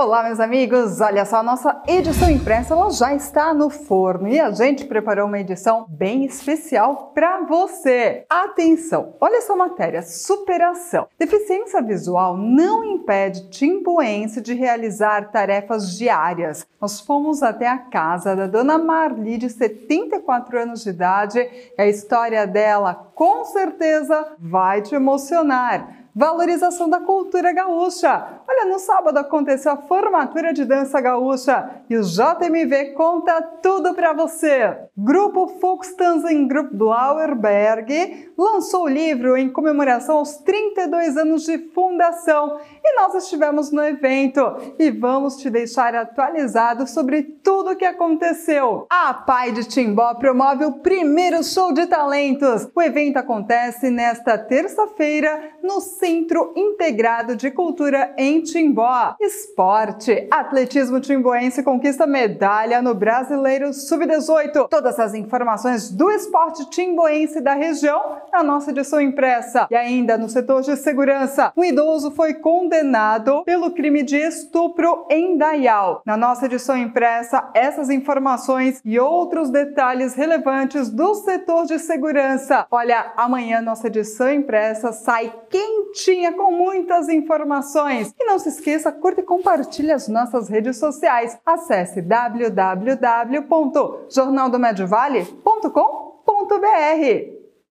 Olá, meus amigos! Olha só, a nossa edição impressa ela já está no forno e a gente preparou uma edição bem especial para você. Atenção! Olha essa matéria: superação. Deficiência visual não impede timbuense de realizar tarefas diárias. Nós fomos até a casa da dona Marli, de 74 anos de idade, e a história dela com certeza vai te emocionar valorização da cultura gaúcha. Olha, no sábado aconteceu a formatura de dança gaúcha e o JMV conta tudo para você. Grupo Volkstanzen Group Blauerberg lançou o livro em comemoração aos 32 anos de fundação nós estivemos no evento e vamos te deixar atualizado sobre tudo o que aconteceu. A Pai de Timbó promove o primeiro show de talentos. O evento acontece nesta terça-feira no Centro Integrado de Cultura em Timbó. Esporte. Atletismo timboense conquista medalha no Brasileiro Sub-18. Todas as informações do esporte timboense da região na nossa edição impressa. E ainda no setor de segurança, um idoso foi condenado pelo crime de estupro em Dayal. Na nossa edição impressa, essas informações e outros detalhes relevantes do setor de segurança. Olha, amanhã nossa edição impressa sai quentinha com muitas informações. E não se esqueça, curta e compartilhe as nossas redes sociais. Acesse www.jornaldomediovale.com.br.